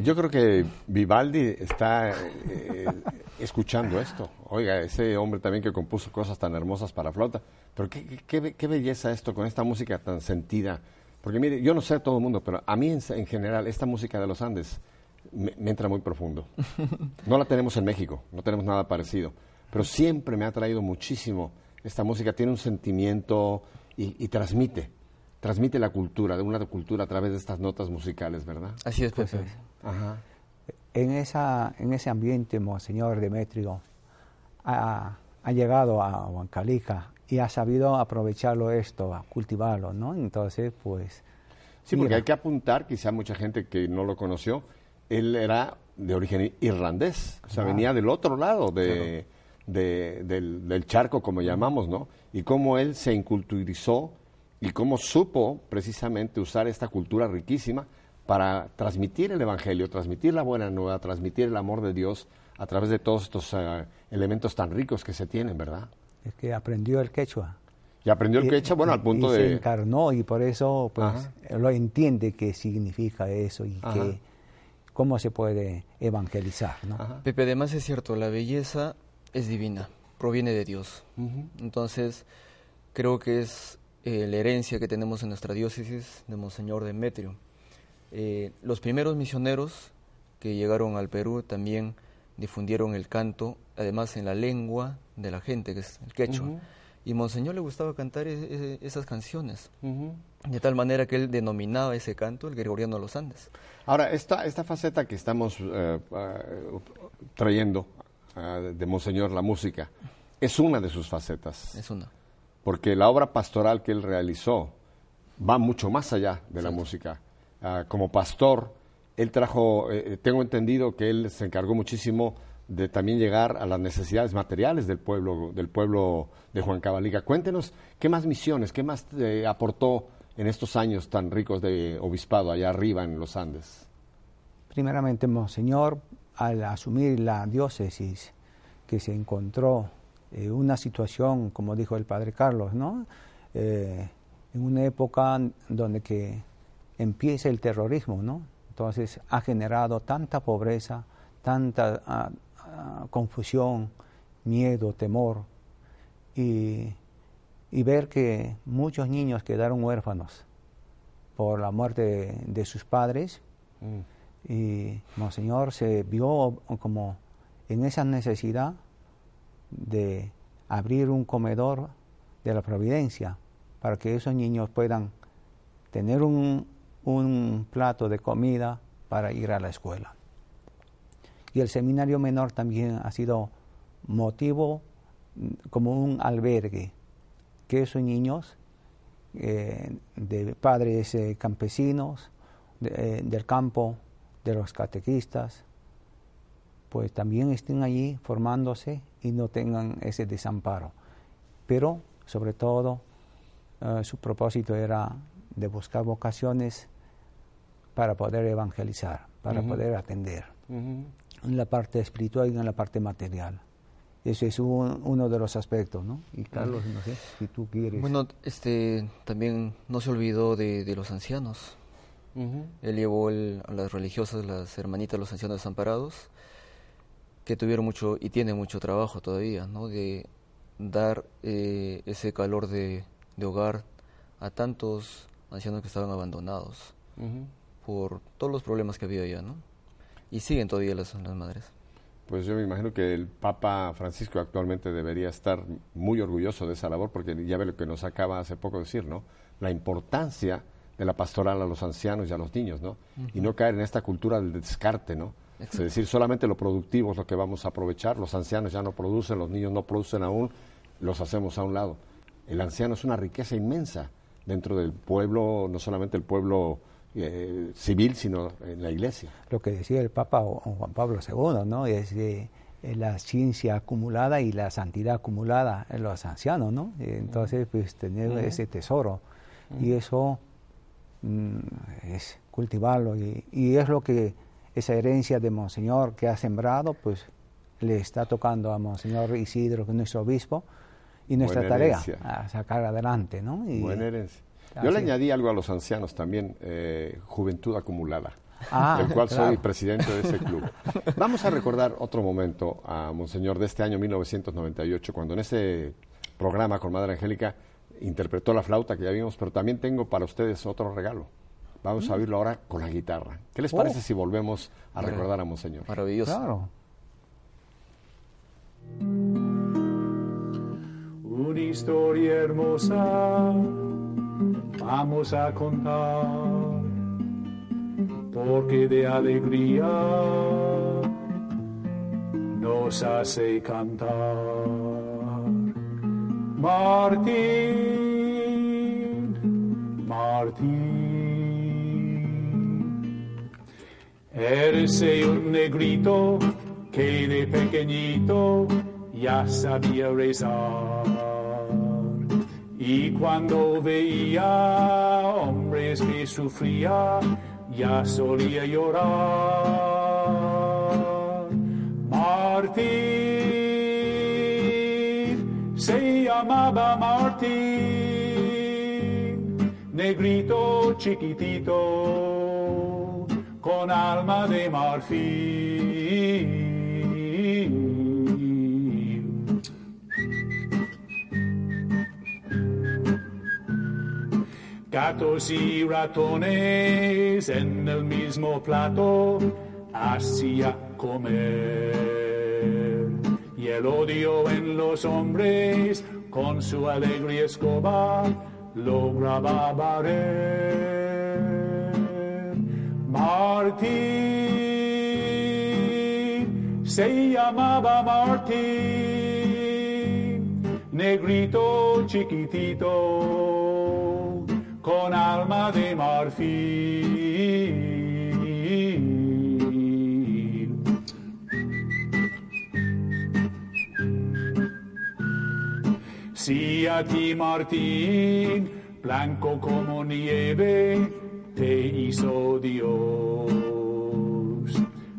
Yo creo que Vivaldi está eh, escuchando esto. Oiga, ese hombre también que compuso cosas tan hermosas para flauta. Pero qué, qué, belleza esto con esta música tan sentida. Porque mire, yo no sé a todo el mundo, pero a mí en, general esta música de los Andes me, entra muy profundo. No la tenemos en México, no tenemos nada parecido. Pero siempre me ha traído muchísimo. Esta música tiene un sentimiento y transmite transmite la cultura, de una cultura a través de estas notas musicales, ¿verdad? Así es, Pepe. Ajá. En, esa, en ese ambiente, Monseñor Demetrio ha, ha llegado a Huancalica y ha sabido aprovecharlo esto, a cultivarlo, ¿no? Entonces, pues... Sí, porque hay que apuntar, quizá mucha gente que no lo conoció, él era de origen irlandés, o sea, venía del otro lado de, del, del, charco, como llamamos, ¿no? Y cómo él se inculturizó y cómo supo precisamente usar esta cultura riquísima para transmitir el Evangelio, transmitir la buena nueva, transmitir el amor de Dios a través de todos estos eh, elementos tan ricos que se tienen, ¿verdad? Es que aprendió el quechua. Y aprendió el quechua, bueno, al punto y de... se encarnó y por eso pues lo entiende qué significa eso y que, cómo se puede evangelizar, ¿no? Pepe, además es cierto, la belleza es divina, proviene de Dios. Entonces, creo que es eh, la herencia que tenemos en nuestra diócesis de Monseñor Demetrio. Eh, los primeros misioneros que llegaron al Perú también difundieron el canto, además en la lengua de la gente, que es el quechua. Y Monseñor le gustaba cantar e, e, esas canciones, de tal manera que él denominaba ese canto el Gregoriano de los Andes. Ahora, esta, esta faceta que estamos eh, trayendo eh, de Monseñor, la música, es una de sus facetas. Es una. Porque la obra pastoral que él realizó va mucho más allá de la música. Ah, como pastor, él trajo, tengo entendido que él se encargó muchísimo de también llegar a las necesidades materiales del pueblo, del pueblo de Juan Cabaliga. Cuéntenos qué más misiones, qué más eh, aportó en estos años tan ricos de obispado allá arriba en los Andes. Primeramente, Monseñor, al asumir la diócesis, que se encontró en una situación, como dijo el padre Carlos, ¿no? Eh, en una época donde que empieza el terrorismo, ¿no? Entonces ha generado tanta pobreza, tanta ah, Ah, confusión, miedo, temor y, ver que muchos niños quedaron huérfanos por la muerte de, sus padres mm. y Monseñor se vio como en esa necesidad de abrir un comedor de la providencia para que esos niños puedan tener un, un plato de comida para ir a la escuela. Y el seminario menor también ha sido motivo mm, como un albergue, que esos niños eh, de padres eh, campesinos, eh, del campo, de los catequistas, pues también estén allí formándose y no tengan ese desamparo. Pero sobre todo su propósito era de buscar vocaciones para poder evangelizar, para poder atender en la parte espiritual y en la parte material. Ese es uno de los aspectos, ¿no? Y Carlos, no sé si tú quieres. Bueno, este, también no se olvidó de, los ancianos. Él llevó a las religiosas, las hermanitas, los ancianos desamparados, que tuvieron mucho y tienen mucho trabajo todavía, ¿no? De dar eh, ese calor de, hogar a tantos ancianos que estaban abandonados por todos los problemas que había allá, ¿no? y siguen todavía las, las madres. Pues yo me imagino que el Papa Francisco actualmente debería estar muy orgulloso de esa labor, porque ya ve lo que nos acaba hace poco de decir, ¿no? La importancia de la pastoral a los ancianos y a los niños, ¿no? Y no caer en esta cultura del descarte, ¿no? Es decir, solamente lo productivo es lo que vamos a aprovechar, los ancianos ya no producen, los niños no producen aún, los hacemos a un lado. El anciano es una riqueza inmensa dentro del pueblo, no solamente el pueblo eh, civil, sino en la iglesia. Lo que decía el Papa Juan Pablo II, ¿no? Es de, la ciencia acumulada y la santidad acumulada en los ancianos, ¿no? Entonces, pues tener ese tesoro y eso mm, es cultivarlo y, es lo que esa herencia de Monseñor que ha sembrado, pues le está tocando a Monseñor Isidro, que es nuestro obispo, y nuestra tarea a sacar adelante, ¿no? Buena herencia. Yo le añadí algo a los ancianos también, eh, juventud acumulada, ah, del cual soy presidente de ese club. Vamos a recordar otro momento a Monseñor de este año 1998, cuando en ese programa con Madre Angélica interpretó la flauta que ya vimos, pero también tengo para ustedes otro regalo. Vamos a mm. oírlo ahora con la guitarra. ¿Qué les parece oh. si volvemos a recordar a Monseñor? Maravilloso. Claro. Una historia hermosa vamos a contar, porque de alegría nos hace cantar. Martín, Martín, eres un negrito que de pequeñito ya sabía rezar y cuando veía hombres que sufrían, ya solía llorar. Martín, se llamaba Martín, negrito chiquitito, con alma de marfil. Gatos y ratones en el mismo plato hacía comer. Y el odio en los hombres con su alegre escoba lograba barrer. Martín se llamaba Martín, negrito chiquitito con alma de marfil. Si a ti Martín, blanco como nieve, te hizo Dios.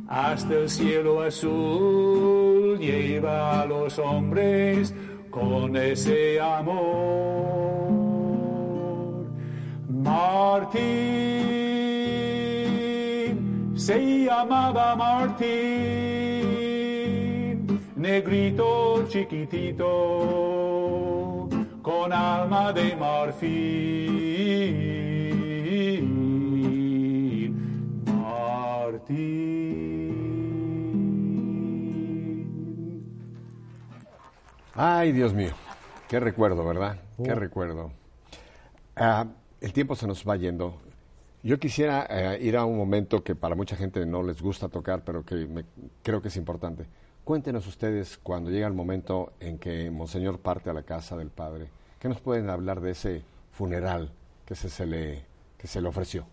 Hasta el cielo azul lleva a los hombres con ese amor. Martín, se llamaba Martín, negrito chiquitito, con alma de marfil. Martín. Ay, Dios mío, qué recuerdo, ¿verdad? Qué recuerdo. Ah, el tiempo se nos va yendo. Yo quisiera eh, ir a un momento que para mucha gente no les gusta tocar, pero que creo que es importante. Cuéntenos ustedes cuando llega el momento en que Monseñor parte a la casa del Padre. ¿Qué nos pueden hablar de ese funeral que se, le, que se le ofreció?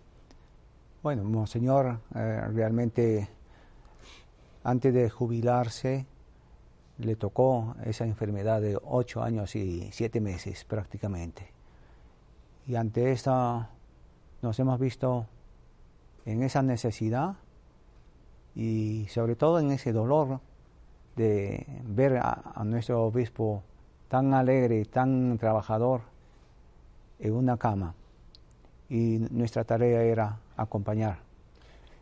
Bueno, Monseñor eh, realmente antes de jubilarse le tocó esa enfermedad de ocho años y siete meses prácticamente. Y ante esta nos hemos visto en esa necesidad y sobre todo en ese dolor de ver a, nuestro obispo tan alegre, tan trabajador en una cama. Y nuestra tarea era acompañar.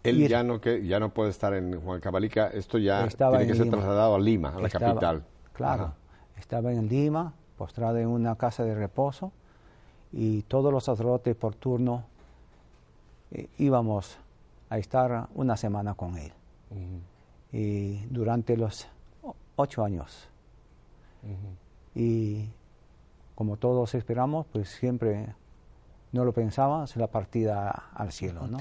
Él ya no, que, ya no puede estar en Juan Cabalica, esto ya tiene que ser trasladado a Lima, a la capital. Claro, estaba en Lima, postrado en una casa de reposo, y todos los sacerdotes por turno eh, íbamos a estar una semana con él. Y durante los ocho años. Y como todos esperamos, pues siempre no lo pensábamos, la partida al cielo, ¿no?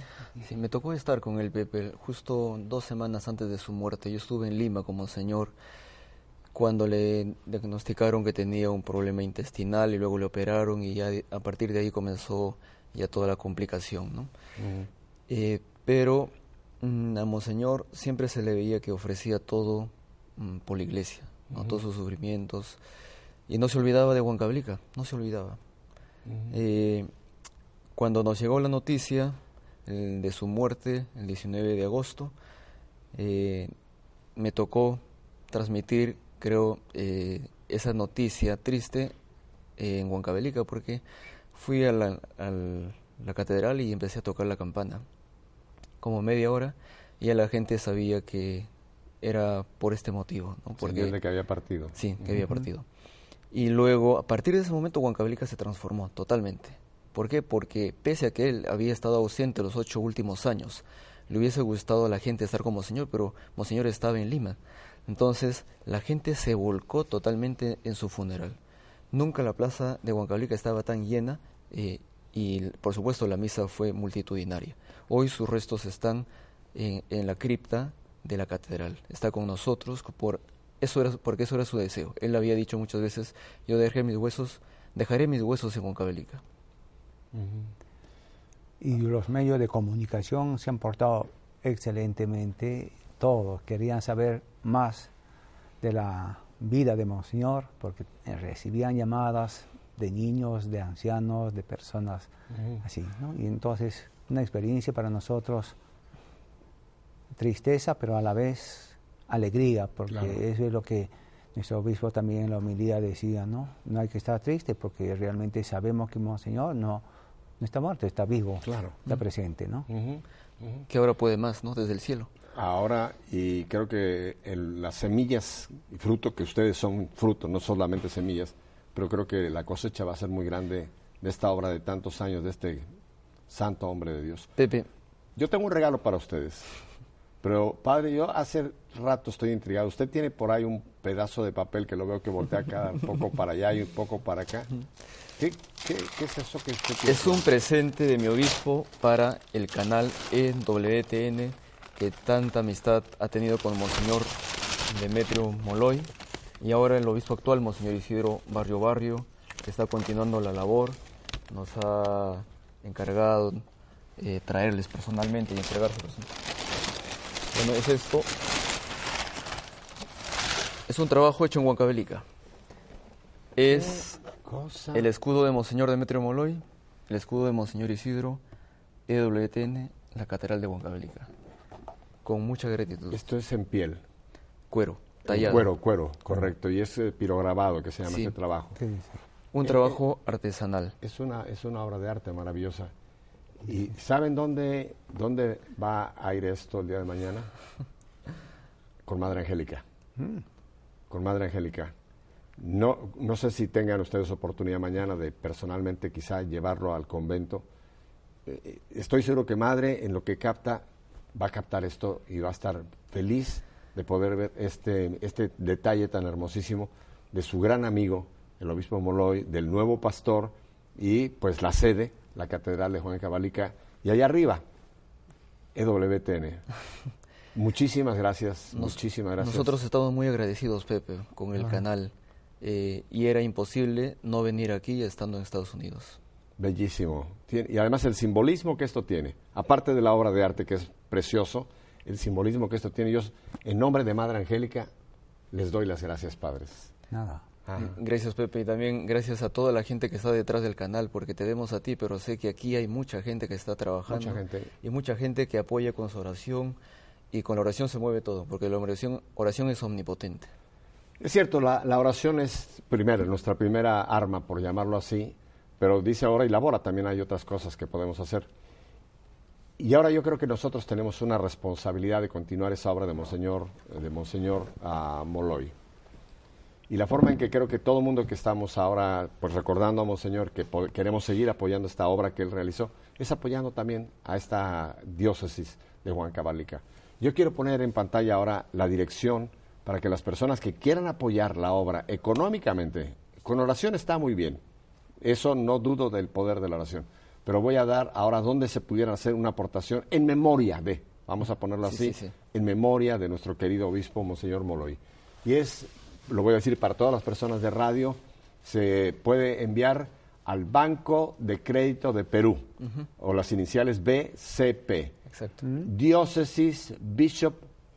Sí, me tocó estar con el Pepe justo dos semanas antes de su muerte. Yo estuve en Lima como señor cuando le diagnosticaron que tenía un problema intestinal y luego le operaron y ya a partir de ahí comenzó ya toda la complicación, ¿no? Eh, pero mm, a Monseñor siempre se le veía que ofrecía todo mm, por la iglesia, ¿no? todos sus sufrimientos, y no se olvidaba de Huancablica, no se olvidaba. Eh, cuando nos llegó la noticia de su muerte, el 19 de agosto, eh, me tocó transmitir creo, eh, esa noticia triste en Huancavelica porque fui a la, la, catedral y empecé a tocar la campana como media hora y ya la gente sabía que era por este motivo. ¿no? Porque, de que había partido. Sí, que había partido. Y luego, a partir de ese momento, Huancavelica se transformó totalmente. ¿Por qué? Porque pese a que él había estado ausente los ocho últimos años, le hubiese gustado a la gente estar como señor, pero Monseñor estaba en Lima. Entonces la gente se volcó totalmente en su funeral. Nunca la plaza de Huancavelica estaba tan llena eh, y por supuesto la misa fue multitudinaria. Hoy sus restos están en, la cripta de la catedral. Está con nosotros por eso era, porque eso era su deseo. Él había dicho muchas veces, yo dejaré mis huesos, dejaré mis huesos en Huancavelica. Y los medios de comunicación se han portado excelentemente todos querían saber más de la vida de Monseñor, porque recibían llamadas de niños, de ancianos, de personas así, ¿no? Y entonces una experiencia para nosotros, tristeza, pero a la vez alegría, porque eso es lo que nuestro obispo también en la humildad decía, ¿no? No hay que estar triste porque realmente sabemos que Monseñor no, no está muerto, está vivo, claro. está presente, ¿no? Que ahora puede más, ¿no? Desde el cielo. Ahora, y creo que las semillas y fruto, que ustedes son fruto, no solamente semillas, pero creo que la cosecha va a ser muy grande de esta obra de tantos años, de este santo hombre de Dios. Pepe. Yo tengo un regalo para ustedes. Pero, padre, yo hace rato estoy intrigado. Usted tiene por ahí un pedazo de papel que lo veo que voltea acá, un poco para allá y un poco para acá. ¿Qué, es eso que usted tiene? Es un presente de mi obispo para el canal EWTN que tanta amistad ha tenido con Monseñor Demetrio Moloy y ahora el obispo actual, Monseñor Isidro Barrio Barrio, que está continuando la labor, nos ha encargado eh, traerles personalmente y entregarse personalmente. Bueno, es esto. Es un trabajo hecho en Huancavelica. Es el escudo de Monseñor Demetrio Moloy, el escudo de Monseñor Isidro, EWTN, la Catedral de Huancavelica. Con mucha gratitud. Esto es en piel. Cuero, tallado. Cuero, cuero, correcto. Y es eh, pirograbado que se llama ese trabajo. Un trabajo eh, artesanal. Es una, es una obra de arte maravillosa. ¿Y saben dónde, dónde va a ir esto el día de mañana? Con Madre Angélica. Con Madre Angélica. No, no sé si tengan ustedes oportunidad mañana de personalmente quizá llevarlo al convento. Eh, eh, estoy seguro que Madre en lo que capta va a captar esto y va a estar feliz de poder ver este, este detalle tan hermosísimo de su gran amigo, el obispo Moloy, del nuevo pastor y pues la sede la Catedral de Juan Cabalica, y allá arriba, EWTN. muchísimas gracias, muchísimas gracias. Nosotros estamos muy agradecidos, Pepe, con el canal, eh, y era imposible no venir aquí estando en Estados Unidos. Bellísimo. y además el simbolismo que esto tiene, aparte de la obra de arte que es precioso, el simbolismo que esto tiene, yo en nombre de Madre Angélica les doy las gracias, padres. Nada. Gracias Pepe y también gracias a toda la gente que está detrás del canal porque te vemos a ti, pero sé que aquí hay mucha gente que está trabajando y mucha gente que apoya con su oración y con la oración se mueve todo porque la oración, oración es omnipotente. Es cierto, la, oración es primero, nuestra primera arma, por llamarlo así, pero dice ahora y labora, también hay otras cosas que podemos hacer. Y ahora yo creo que nosotros tenemos una responsabilidad de continuar esa obra de Monseñor, de Monseñor uh, Moloy y la forma en que creo que todo el mundo que estamos ahora pues recordando a Monseñor que queremos seguir apoyando esta obra que él realizó, es apoyando también a esta diócesis de Huancavelica. Yo quiero poner en pantalla ahora la dirección para que las personas que quieran apoyar la obra económicamente, con oración está muy bien, eso no dudo del poder de la oración, pero voy a dar ahora dónde se pudiera hacer una aportación en memoria de, vamos a ponerlo así, en memoria de nuestro querido obispo Monseñor Moloy. Y es lo voy a decir para todas las personas de radio, se puede enviar al Banco de Crédito de Perú, o las iniciales BCP. Exacto. Diócesis Bishop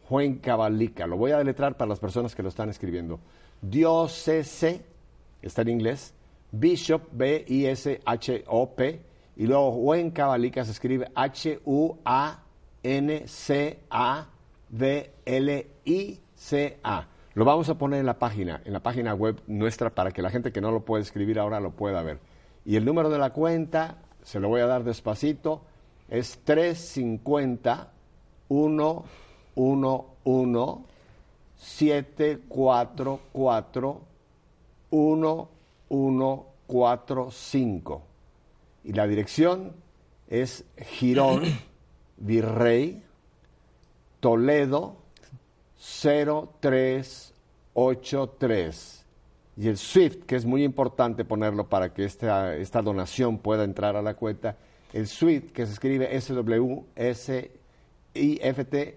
Juencabalica. Lo voy a deletrar para las personas que lo están escribiendo. Diócesis, está en inglés, Bishop, B-I-S-H-O-P, y luego Juencabalica se escribe H-U-A-N-C-A-V-L-I-C-A. Lo vamos a poner en la página, en la página web nuestra para que la gente que no lo puede escribir ahora lo pueda ver. Y el número de la cuenta, se lo voy a dar despacito, es 350 111 744 1145. Y la dirección es Girón Virrey Toledo 0383. Y el SWIFT, que es muy importante ponerlo para que esta, esta donación pueda entrar a la cuenta, el SWIFT, que se escribe S-W-S-I-F-T,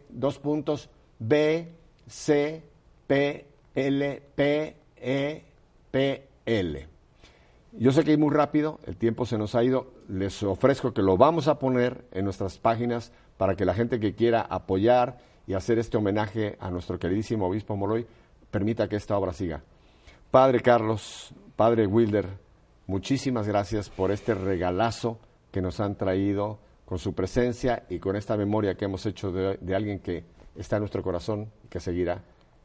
dos puntos, B, C, P, L, P, E, P, L. Yo sé que es muy rápido, el tiempo se nos ha ido, les ofrezco que lo vamos a poner en nuestras páginas para que la gente que quiera apoyar y hacer este homenaje a nuestro queridísimo obispo Moloy permita que esta obra siga. Padre Carlos, Padre Wilder, muchísimas gracias por este regalazo que nos han traído con su presencia y con esta memoria que hemos hecho de, alguien que está en nuestro corazón y que seguirá,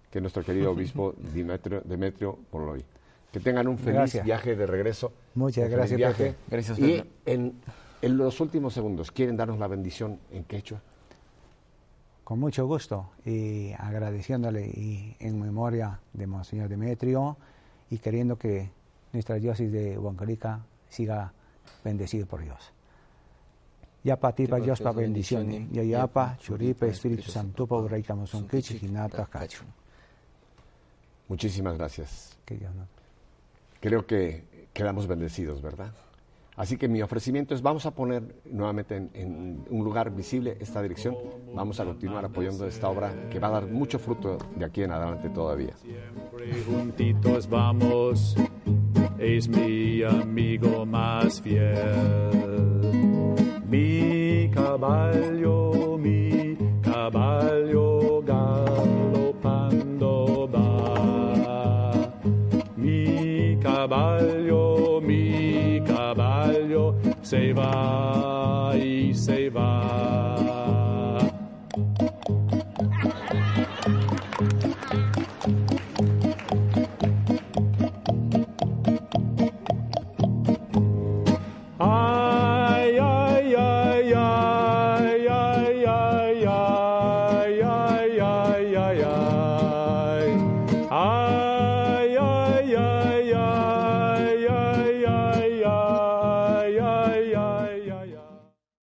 que es nuestro querido obispo Demetrio, Demetrio Poloy. Que tengan un feliz viaje de regreso. Muchas gracias, viaje. Gracias, Y en, en, los últimos segundos, ¿quieren darnos la bendición en quechua? Con mucho gusto y agradeciéndole y en memoria de Monseñor Demetrio y queriendo que nuestra diócesis de Huancarica siga bendecido por Dios. Yapa tipa Dios pa bendiciones. Ya yapa churipa Espíritu Santo un hinata cacho. Muchísimas gracias. Creo que quedamos bendecidos, ¿verdad? Así que mi ofrecimiento es, vamos a poner nuevamente en, un lugar visible esta dirección, vamos a continuar apoyando esta obra que va a dar mucho fruto de aquí en adelante todavía. Siempre juntitos vamos, es mi amigo más fiel. Mi caballo, mi caballo galopando va. Mi caballo, mi caballo